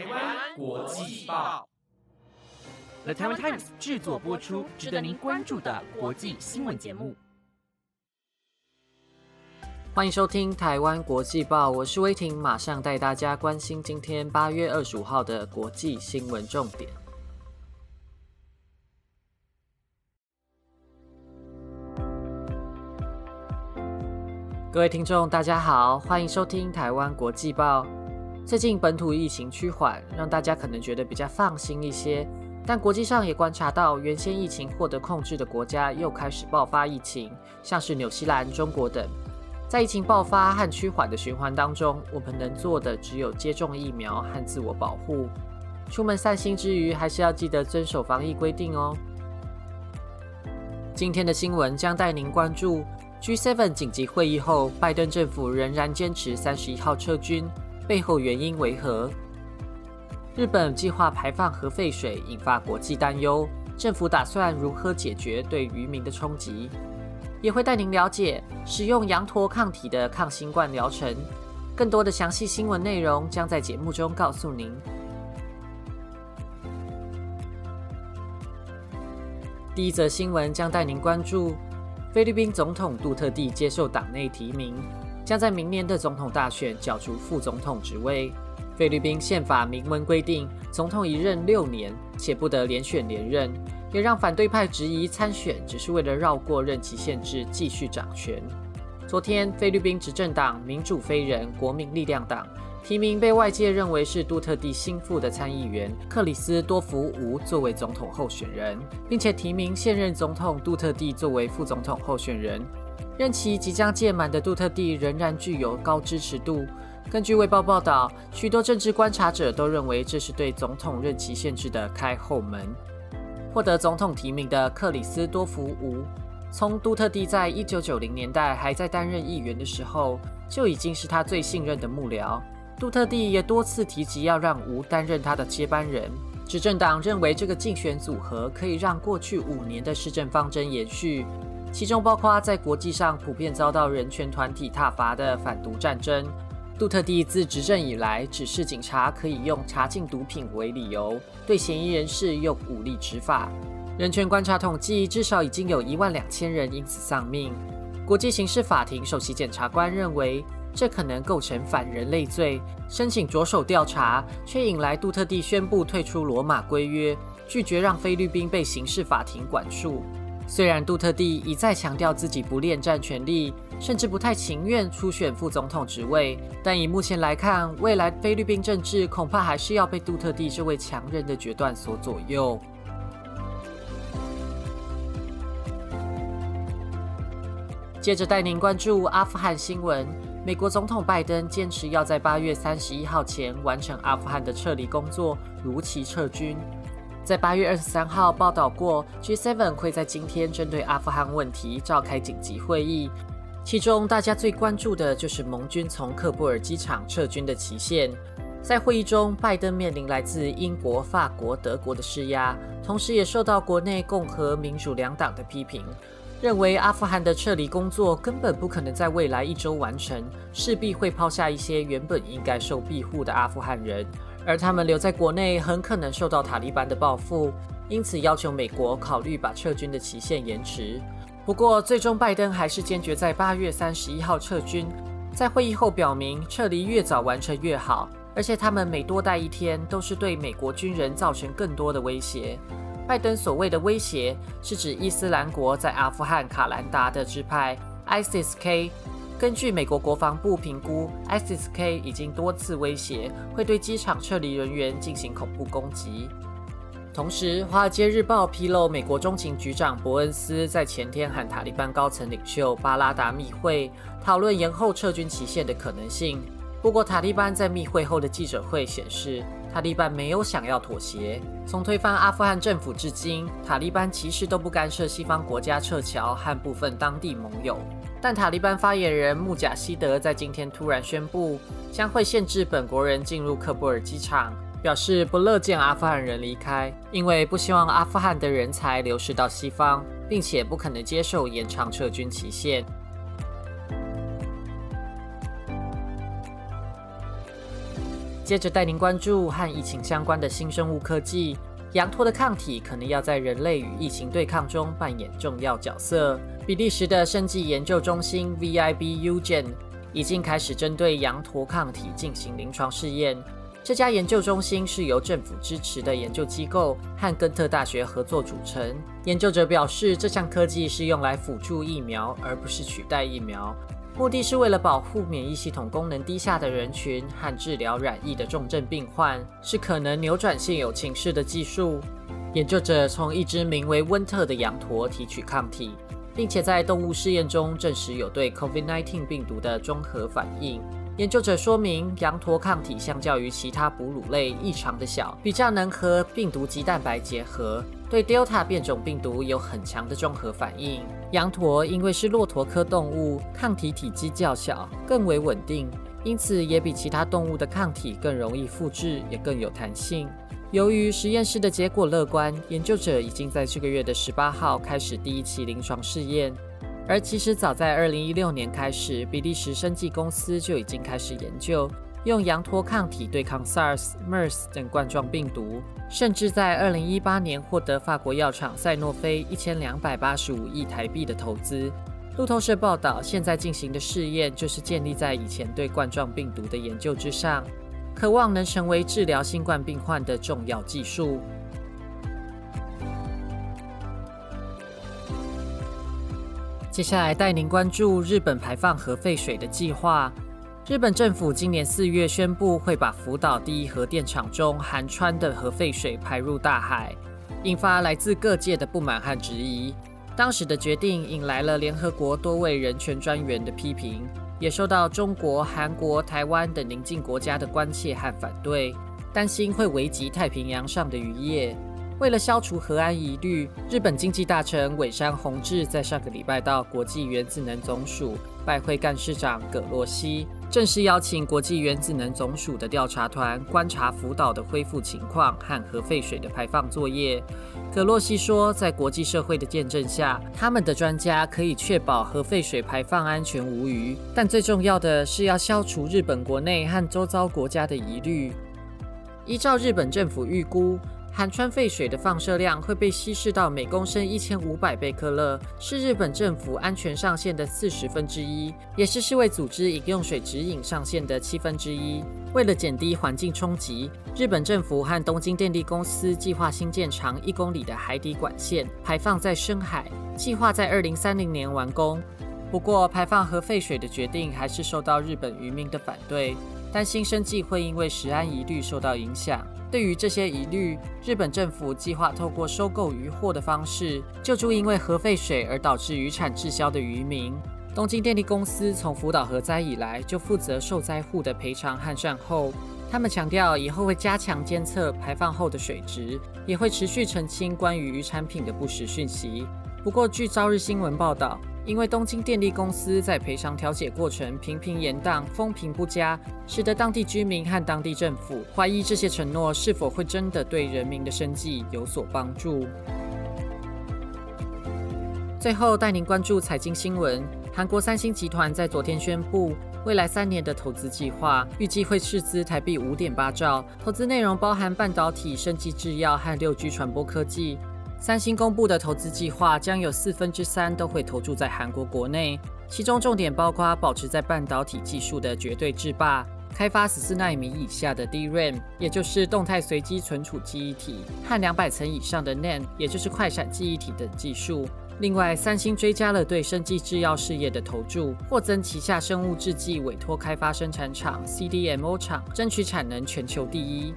台湾国际报，The Taiwan Times 制作播出，值得您关注的国际新闻节目。欢迎收听台湾国际报，我是威婷，马上带大家关心今天八月二十五号的国际新闻重点。各位听众，大家好，欢迎收听台湾国际报。最近本土疫情趋缓，让大家可能觉得比较放心一些。但国际上也观察到，原先疫情获得控制的国家又开始爆发疫情，像是纽西兰、中国等。在疫情爆发和趋缓的循环当中，我们能做的只有接种疫苗和自我保护。出门散心之余，还是要记得遵守防疫规定哦。今天的新闻将带您关注 G7 紧急会议后，拜登政府仍然坚持三十一号撤军。背后原因为何？日本计划排放核废水，引发国际担忧。政府打算如何解决对渔民的冲击？也会带您了解使用羊驼抗体的抗新冠疗程。更多的详细新闻内容将在节目中告诉您。第一则新闻将带您关注菲律宾总统杜特地接受党内提名。将在明年的总统大选角逐副总统职位。菲律宾宪法明文规定，总统一任六年，且不得连选连任，也让反对派质疑参选只是为了绕过任期限制，继续掌权。昨天，菲律宾执政党民主非人国民力量党提名被外界认为是杜特地心腹的参议员克里斯多福吴作为总统候选人，并且提名现任总统杜特地作为副总统候选人。任期即将届满的杜特地仍然具有高支持度。根据《卫报》报道，许多政治观察者都认为这是对总统任期限制的开后门。获得总统提名的克里斯多福吴，从杜特地在一九九零年代还在担任议员的时候，就已经是他最信任的幕僚。杜特地也多次提及要让吴担任他的接班人。执政党认为这个竞选组合可以让过去五年的市政方针延续。其中包括在国际上普遍遭到人权团体挞伐的反毒战争。杜特地自执政以来，指示警察可以用查禁毒品为理由，对嫌疑人士用武力执法。人权观察统计，至少已经有一万两千人因此丧命。国际刑事法庭首席检察官认为，这可能构成反人类罪，申请着手调查，却引来杜特地宣布退出罗马规约，拒绝让菲律宾被刑事法庭管束。虽然杜特地一再强调自己不恋战权力，甚至不太情愿出选副总统职位，但以目前来看，未来菲律宾政治恐怕还是要被杜特地这位强人的决断所左右。接着带您关注阿富汗新闻，美国总统拜登坚持要在八月三十一号前完成阿富汗的撤离工作，如期撤军。在八月二十三号报道过，G7 会在今天针对阿富汗问题召开紧急会议，其中大家最关注的就是盟军从克布尔机场撤军的期限。在会议中，拜登面临来自英国、法国、德国的施压，同时也受到国内共和、民主两党的批评，认为阿富汗的撤离工作根本不可能在未来一周完成，势必会抛下一些原本应该受庇护的阿富汗人。而他们留在国内很可能受到塔利班的报复，因此要求美国考虑把撤军的期限延迟。不过，最终拜登还是坚决在八月三十一号撤军。在会议后表明，撤离越早完成越好，而且他们每多待一天都是对美国军人造成更多的威胁。拜登所谓的威胁，是指伊斯兰国在阿富汗卡兰达的支派 ISIS-K。根据美国国防部评估，ISIS-K 已经多次威胁会对机场撤离人员进行恐怖攻击。同时，《华尔街日报》披露，美国中情局长伯恩斯在前天和塔利班高层领袖巴拉达密会，讨论延后撤军期限的可能性。不过，塔利班在密会后的记者会显示，塔利班没有想要妥协。从推翻阿富汗政府至今，塔利班其实都不干涉西方国家撤侨和部分当地盟友。但塔利班发言人穆贾希德在今天突然宣布，将会限制本国人进入喀布尔机场，表示不乐见阿富汗人离开，因为不希望阿富汗的人才流失到西方，并且不可能接受延长撤军期限。接着带您关注和疫情相关的新生物科技。羊驼的抗体可能要在人类与疫情对抗中扮演重要角色。比利时的生技研究中心 VIBUGen 已经开始针对羊驼抗体进行临床试验。这家研究中心是由政府支持的研究机构和根特大学合作组成。研究者表示，这项科技是用来辅助疫苗，而不是取代疫苗。目的是为了保护免疫系统功能低下的人群和治疗染疫的重症病患，是可能扭转现有情势的技术。研究者从一只名为温特的羊驼提取抗体，并且在动物试验中证实有对 COVID-19 病毒的中和反应。研究者说明，羊驼抗体相较于其他哺乳类异常的小，比较能和病毒及蛋白结合。对 Delta 变种病毒有很强的综合反应。羊驼因为是骆驼科动物，抗体体积较小，更为稳定，因此也比其他动物的抗体更容易复制，也更有弹性。由于实验室的结果乐观，研究者已经在这个月的十八号开始第一期临床试验。而其实早在二零一六年开始，比利时生技公司就已经开始研究。用羊驼抗体对抗 SARS、MERS 等冠状病毒，甚至在二零一八年获得法国药厂赛诺菲一千两百八十五亿台币的投资。路透社报道，现在进行的试验就是建立在以前对冠状病毒的研究之上，渴望能成为治疗新冠病患的重要技术。接下来带您关注日本排放核废水的计划。日本政府今年四月宣布，会把福岛第一核电厂中含氚的核废水排入大海，引发来自各界的不满和质疑。当时的决定引来了联合国多位人权专员的批评，也受到中国、韩国、台湾等邻近国家的关切和反对，担心会危及太平洋上的渔业。为了消除核安疑虑，日本经济大臣尾山弘志在上个礼拜到国际原子能总署拜会干事长葛洛西。正式邀请国际原子能总署的调查团观察福岛的恢复情况和核废水的排放作业。葛洛西说，在国际社会的见证下，他们的专家可以确保核废水排放安全无虞。但最重要的是要消除日本国内和周遭国家的疑虑。依照日本政府预估。含氚废水的放射量会被稀释到每公升一千五百贝克勒，是日本政府安全上限的四十分之一，也是世卫组织饮用水指引上限的七分之一。为了减低环境冲击，日本政府和东京电力公司计划新建长一公里的海底管线，排放在深海，计划在二零三零年完工。不过，排放核废水的决定还是受到日本渔民的反对，担心生计会因为食安疑虑受到影响。对于这些疑虑，日本政府计划透过收购渔获的方式，救助因为核废水而导致渔产滞销的渔民。东京电力公司从福岛核灾以来就负责受灾户的赔偿和善后。他们强调，以后会加强监测排放后的水质，也会持续澄清关于渔产品的不实讯息。不过，据朝日新闻报道。因为东京电力公司在赔偿调解过程频频延宕、风评不佳，使得当地居民和当地政府怀疑这些承诺是否会真的对人民的生计有所帮助。最后带您关注财经新闻：韩国三星集团在昨天宣布，未来三年的投资计划预计会斥资台币五点八兆，投资内容包含半导体、生技制药和六 G 传播科技。三星公布的投资计划将有四分之三都会投注在韩国国内，其中重点包括保持在半导体技术的绝对制霸，开发十四纳米以下的 DRAM，也就是动态随机存储记忆体，和两百层以上的 NAND，也就是快闪记忆体等技术。另外，三星追加了对生技制药事业的投注，获增旗下生物制剂委托开发生产厂 CDMO 厂，争取产能全球第一。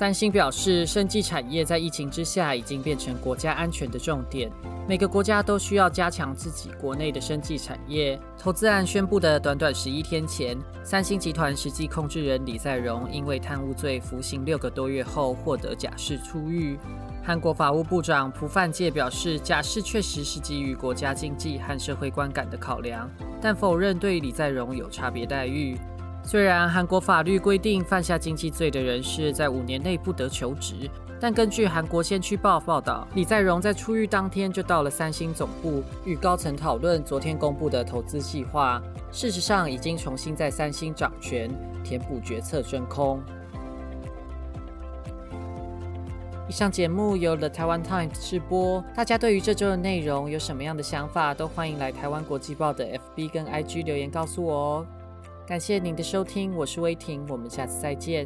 三星表示，生技产业在疫情之下已经变成国家安全的重点。每个国家都需要加强自己国内的生技产业。投资案宣布的短短十一天前，三星集团实际控制人李在镕因为贪污罪服刑六个多月后获得假释出狱。韩国法务部长朴范介表示，假释确实是基于国家经济和社会观感的考量，但否认对李在镕有差别待遇。虽然韩国法律规定犯下经济罪的人士在五年内不得求职，但根据韩国先驱报报道，李在镕在出狱当天就到了三星总部，与高层讨论昨天公布的投资计划。事实上，已经重新在三星掌权，填补决策真空。以上节目由 The Taiwan Times 直播。大家对于这周的内容有什么样的想法，都欢迎来台湾国际报的 FB 跟 IG 留言告诉我哦。感谢您的收听我是薇婷我们下次再见。